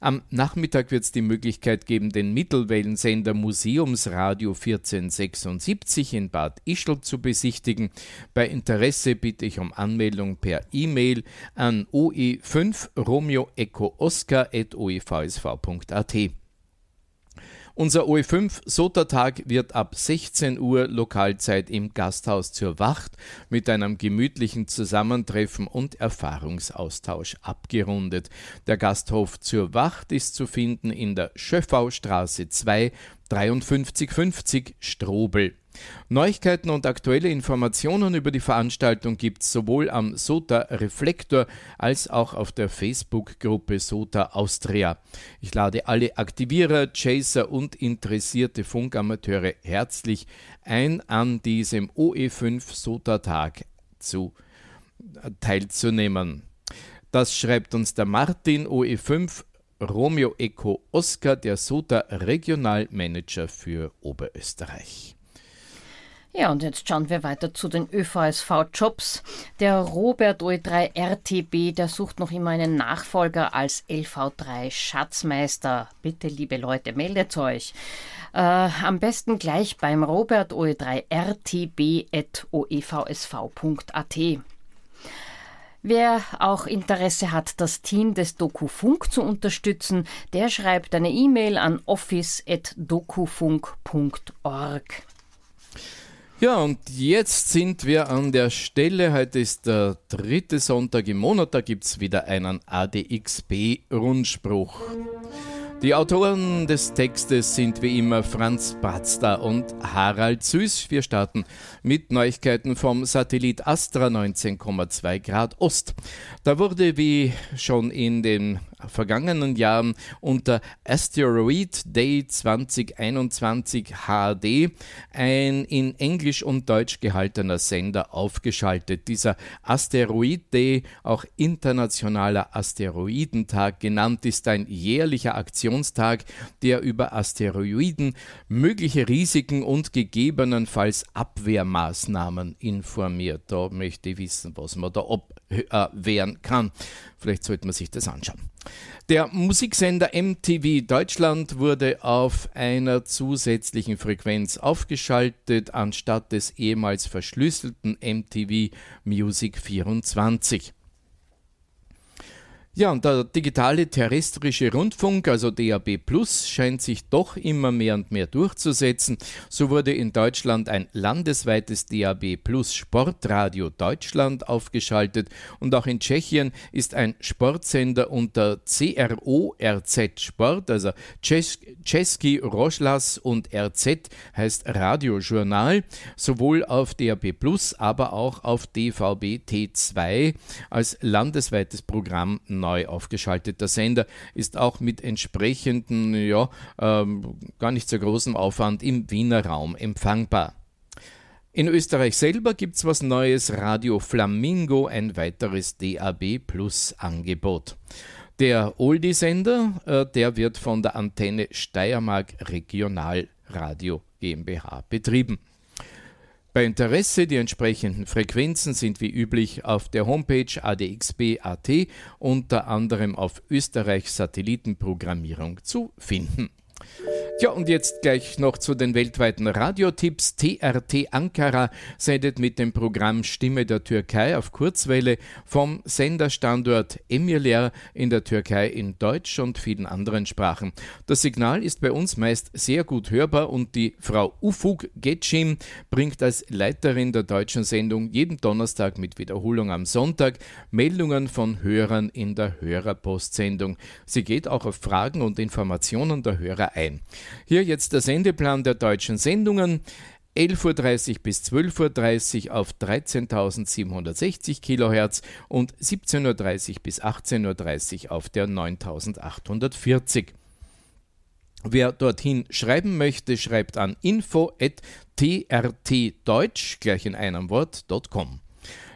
S2: Am Nachmittag wird es die Möglichkeit geben, den Mittelwellensender Museumsradio 1476 in Bad Ischl zu besichtigen. Bei Interesse bitte ich um Anmeldung per E-Mail an oe5 romeo echo oscar at oevsv.at. Unser OE5 Sota-Tag wird ab 16 Uhr Lokalzeit im Gasthaus zur Wacht mit einem gemütlichen Zusammentreffen und Erfahrungsaustausch abgerundet. Der Gasthof zur Wacht ist zu finden in der Schöffaustraße 2 5350 Strobel. Neuigkeiten und aktuelle Informationen über die Veranstaltung gibt es sowohl am SOTA Reflektor als auch auf der Facebook-Gruppe SOTA Austria. Ich lade alle Aktivierer, Chaser und interessierte Funkamateure herzlich ein, an diesem OE5 SOTA-Tag zu, äh, teilzunehmen. Das schreibt uns der Martin OE5 Romeo Eco Oscar, der SOTA Regionalmanager für Oberösterreich.
S3: Ja, und jetzt schauen wir weiter zu den ÖVSV-Jobs. Der Robert OE3 RTB, der sucht noch immer einen Nachfolger als LV3 Schatzmeister. Bitte, liebe Leute, meldet euch. Äh, am besten gleich beim Robert OE3 rtb.oevsv.at. Wer auch Interesse hat, das Team des Dokufunk zu unterstützen, der schreibt eine E-Mail an office.dokufunk.org.
S2: Ja, und jetzt sind wir an der Stelle. Heute ist der dritte Sonntag im Monat. Da gibt es wieder einen ADXB-Rundspruch. Die Autoren des Textes sind wie immer Franz Bratzda und Harald Süß. Wir starten mit Neuigkeiten vom Satellit Astra 19,2 Grad Ost. Da wurde wie schon in den vergangenen Jahren unter Asteroid Day 2021 HD ein in Englisch und Deutsch gehaltener Sender aufgeschaltet. Dieser Asteroid Day, auch Internationaler Asteroidentag genannt, ist ein jährlicher Aktionstag, der über Asteroiden, mögliche Risiken und gegebenenfalls Abwehrmaßnahmen informiert. Da möchte ich wissen, was man da abwehren kann. Vielleicht sollte man sich das anschauen. Der Musiksender MTV Deutschland wurde auf einer zusätzlichen Frequenz aufgeschaltet, anstatt des ehemals verschlüsselten MTV Music 24. Ja, und der digitale terrestrische Rundfunk, also DAB Plus, scheint sich doch immer mehr und mehr durchzusetzen. So wurde in Deutschland ein landesweites DAB Plus Sportradio Deutschland aufgeschaltet und auch in Tschechien ist ein Sportsender unter CRO RZ Sport, also Český rozhlas und RZ heißt Radiojournal, sowohl auf DAB Plus, aber auch auf DVB T2 als landesweites Programm neu aufgeschalteter Sender ist auch mit entsprechenden, ja, ähm, gar nicht so großem Aufwand im Wiener Raum empfangbar. In Österreich selber gibt es was Neues, Radio Flamingo, ein weiteres DAB Plus Angebot. Der Oldie-Sender, äh, der wird von der Antenne Steiermark Regionalradio GmbH betrieben. Bei Interesse, die entsprechenden Frequenzen sind wie üblich auf der Homepage adxb.at unter anderem auf Österreichs Satellitenprogrammierung zu finden. Ja, und jetzt gleich noch zu den weltweiten Radiotipps. TRT Ankara sendet mit dem Programm Stimme der Türkei auf Kurzwelle vom Senderstandort Emirler in der Türkei in Deutsch und vielen anderen Sprachen. Das Signal ist bei uns meist sehr gut hörbar und die Frau Ufuk Getschim bringt als Leiterin der deutschen Sendung jeden Donnerstag mit Wiederholung am Sonntag Meldungen von Hörern in der Hörerpostsendung. Sie geht auch auf Fragen und Informationen der Hörer ein. Hier jetzt der Sendeplan der deutschen Sendungen. 11.30 Uhr bis 12.30 Uhr auf 13.760 kHz und 17.30 Uhr bis 18.30 Uhr auf der 9.840. Wer dorthin schreiben möchte, schreibt an info.trtdeutsch gleich in einem Wort.com.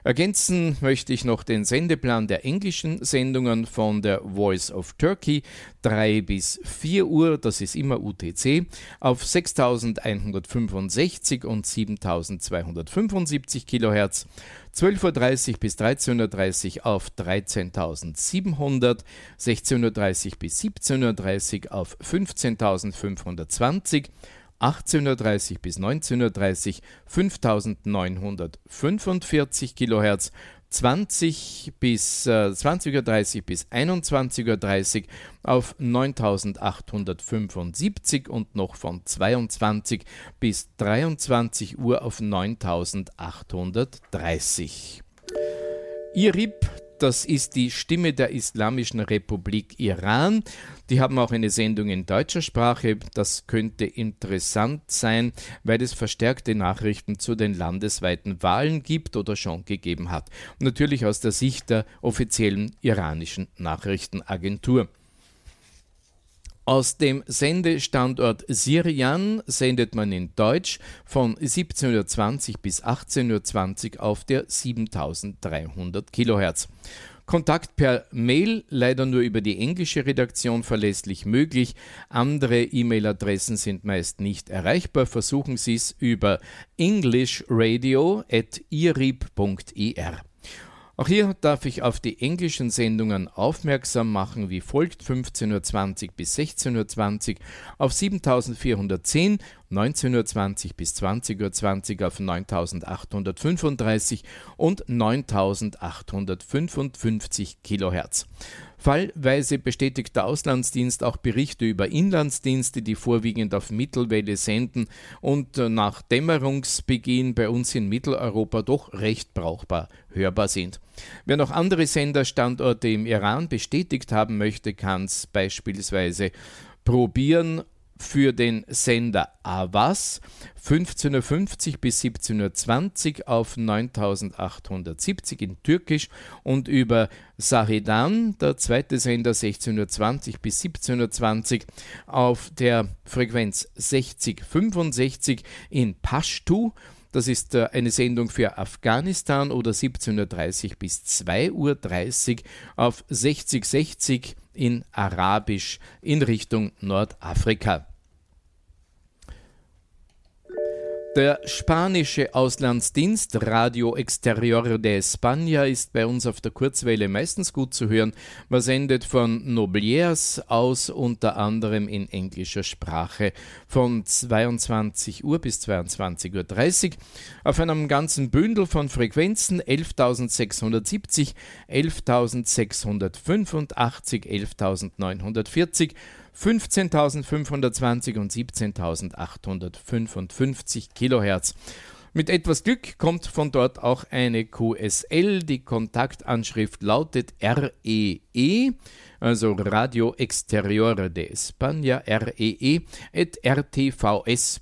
S2: Ergänzen möchte ich noch den Sendeplan der englischen Sendungen von der Voice of Turkey. 3 bis 4 Uhr, das ist immer UTC, auf 6165 und 7275 kHz. 12.30 Uhr bis 13.30 Uhr auf 13.700, 16.30 Uhr bis 17.30 Uhr auf 15.520, 1830 bis 1930 5945 kHz, 20 bis äh, 20.30 bis 21.30 auf 9875 und noch von 22 bis 23 Uhr auf 9830. IRIB das ist die Stimme der Islamischen Republik Iran. Die haben auch eine Sendung in deutscher Sprache. Das könnte interessant sein, weil es verstärkte Nachrichten zu den landesweiten Wahlen gibt oder schon gegeben hat. Natürlich aus der Sicht der offiziellen iranischen Nachrichtenagentur. Aus dem Sendestandort Sirian sendet man in Deutsch von 17.20 bis 18.20 Uhr auf der 7300 kHz. Kontakt per Mail leider nur über die englische Redaktion verlässlich möglich. Andere E-Mail-Adressen sind meist nicht erreichbar. Versuchen Sie es über englishradio.irib.er. Auch hier darf ich auf die englischen Sendungen aufmerksam machen, wie folgt 15.20 Uhr bis 16.20 Uhr auf 7410, 19.20 Uhr bis 20.20 Uhr auf 9835 und 9855 Kilohertz. Fallweise bestätigt der Auslandsdienst auch Berichte über Inlandsdienste, die vorwiegend auf Mittelwelle senden und äh, nach Dämmerungsbeginn bei uns in Mitteleuropa doch recht brauchbar hörbar sind. Wer noch andere Senderstandorte im Iran bestätigt haben möchte, kann es beispielsweise probieren für den Sender Avas 15.50 Uhr bis 17.20 Uhr auf 9870 in Türkisch und über Sahidan, der zweite Sender 16.20 Uhr bis 17.20 Uhr auf der Frequenz 6065 in Pashtu. Das ist äh, eine Sendung für Afghanistan oder 17.30 Uhr bis 2.30 Uhr auf 6060 in Arabisch in Richtung Nordafrika. Der spanische Auslandsdienst Radio Exterior de España ist bei uns auf der Kurzwelle meistens gut zu hören. Man sendet von Nobliers aus unter anderem in englischer Sprache von 22 Uhr bis 22.30 Uhr auf einem ganzen Bündel von Frequenzen 11.670, 11.685, 11.940 15.520 und 17.855 Kilohertz. Mit etwas Glück kommt von dort auch eine QSL. Die Kontaktanschrift lautet REE, e, also Radio Exterior de España, REE, e, at rtvs.es.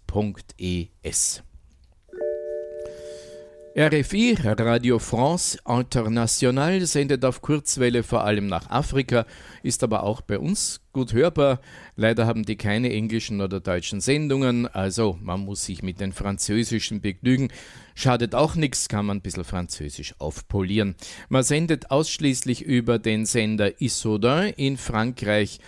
S2: RFI, Radio France International, sendet auf Kurzwelle vor allem nach Afrika, ist aber auch bei uns gut hörbar. Leider haben die keine englischen oder deutschen Sendungen, also man muss sich mit den französischen begnügen. Schadet auch nichts, kann man ein bisschen Französisch aufpolieren. Man sendet ausschließlich über den Sender Issoudun in Frankreich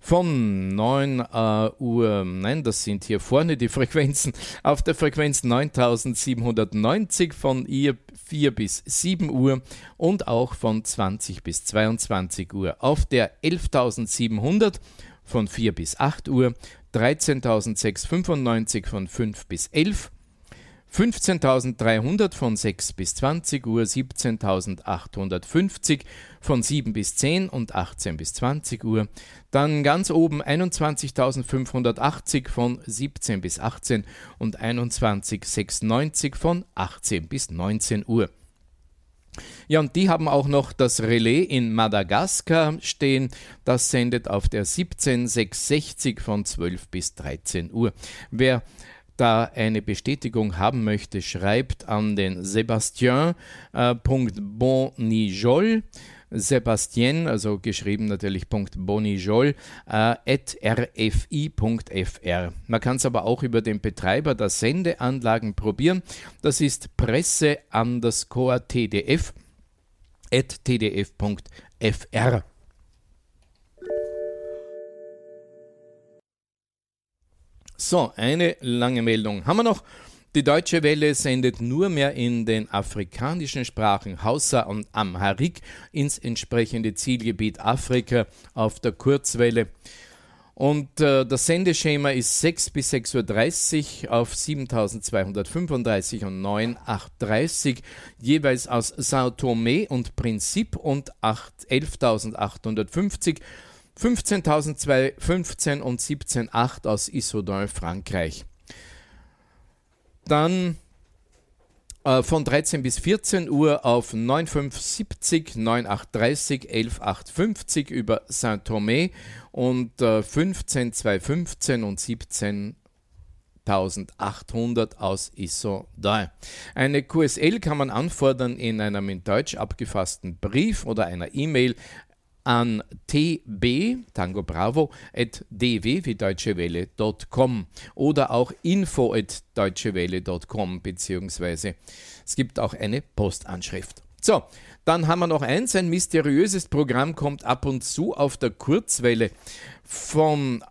S2: von 9 äh, Uhr, nein, das sind hier vorne die Frequenzen, auf der Frequenz 9790 von ihr 4 bis 7 Uhr und auch von 20 bis 22 Uhr. Auf der 11700 von 4 bis 8 Uhr, 13.695 von 5 bis 11, 15.300 von 6 bis 20 Uhr, 17.850 von 7 bis 10 und 18 bis 20 Uhr. Dann ganz oben 21.580 von 17 bis 18 und 21.690 von 18 bis 19 Uhr. Ja, und die haben auch noch das Relais in Madagaskar stehen. Das sendet auf der 17660 von 12 bis 13 Uhr. Wer da eine Bestätigung haben möchte, schreibt an den Sebastien.bonijol. Sebastien, also geschrieben natürlich .bonijol, äh, at rfi.fr. Man kann es aber auch über den Betreiber der Sendeanlagen probieren. Das ist Presse underscore tdf at tdf.fr. So, eine lange Meldung haben wir noch. Die Deutsche Welle sendet nur mehr in den afrikanischen Sprachen Hausa und Amharik ins entsprechende Zielgebiet Afrika auf der Kurzwelle. Und äh, das Sendeschema ist 6 bis 6.30 Uhr auf 7235 und 9830, jeweils aus Sao Tome und Prinzip und 11.850 15.215 und 17.8 aus Issoudun, Frankreich. Dann äh, von 13 bis 14 Uhr auf 9570, 9830, 11850 über Saint-Thomé und äh, 15215 und 17 1800 aus Issoudun. Eine QSL kann man anfordern in einem in Deutsch abgefassten Brief oder einer E-Mail an tb, Tango Bravo, at dw wie deutschewelle.com oder auch info at deutschewelle.com, beziehungsweise es gibt auch eine Postanschrift. So, dann haben wir noch eins, ein mysteriöses Programm kommt ab und zu auf der Kurzwelle von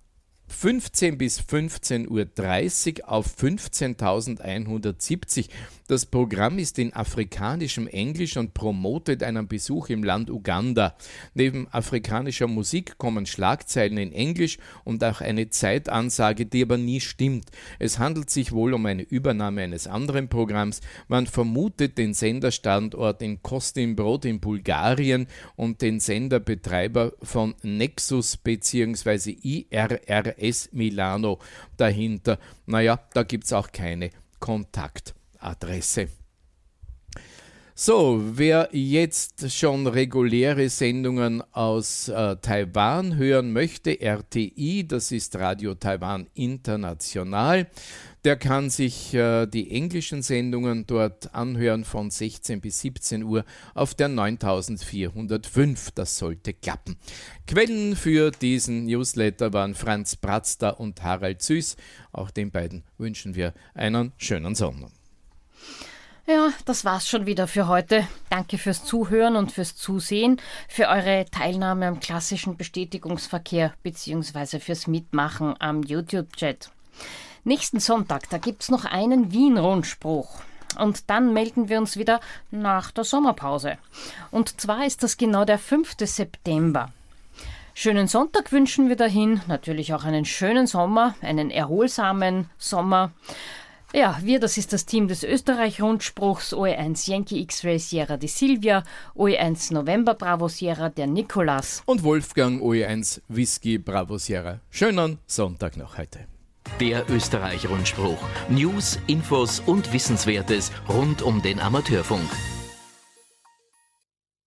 S2: 15 bis 15.30 Uhr auf 15.170. Das Programm ist in afrikanischem Englisch und promotet einen Besuch im Land Uganda. Neben afrikanischer Musik kommen Schlagzeilen in Englisch und auch eine Zeitansage, die aber nie stimmt. Es handelt sich wohl um eine Übernahme eines anderen Programms. Man vermutet den Senderstandort in Kostimbrod in Bulgarien und den Senderbetreiber von Nexus bzw. IRRS Milano dahinter. Naja, da gibt es auch keine Kontakt. Adresse. So, wer jetzt schon reguläre Sendungen aus äh, Taiwan hören möchte, RTI, das ist Radio Taiwan International, der kann sich äh, die englischen Sendungen dort anhören von 16 bis 17 Uhr auf der 9405. Das sollte klappen. Quellen für diesen Newsletter waren Franz Bratzter und Harald Süß. Auch den beiden wünschen wir einen schönen Sonntag.
S3: Ja, das war's schon wieder für heute. Danke fürs Zuhören und fürs Zusehen, für eure Teilnahme am klassischen Bestätigungsverkehr bzw. fürs Mitmachen am YouTube-Chat. Nächsten Sonntag, da gibt's noch einen Wien-Rundspruch. Und dann melden wir uns wieder nach der Sommerpause. Und zwar ist das genau der 5. September. Schönen Sonntag wünschen wir dahin, natürlich auch einen schönen Sommer, einen erholsamen Sommer. Ja, wir, das ist das Team des Österreich-Rundspruchs OE1 Yankee X-Ray Sierra die Silvia, OE1 November Bravo Sierra der Nikolas.
S2: Und Wolfgang OE1 Whisky Bravo Sierra. Schönen Sonntag noch heute.
S1: Der Österreich-Rundspruch. News, Infos und Wissenswertes rund um den Amateurfunk.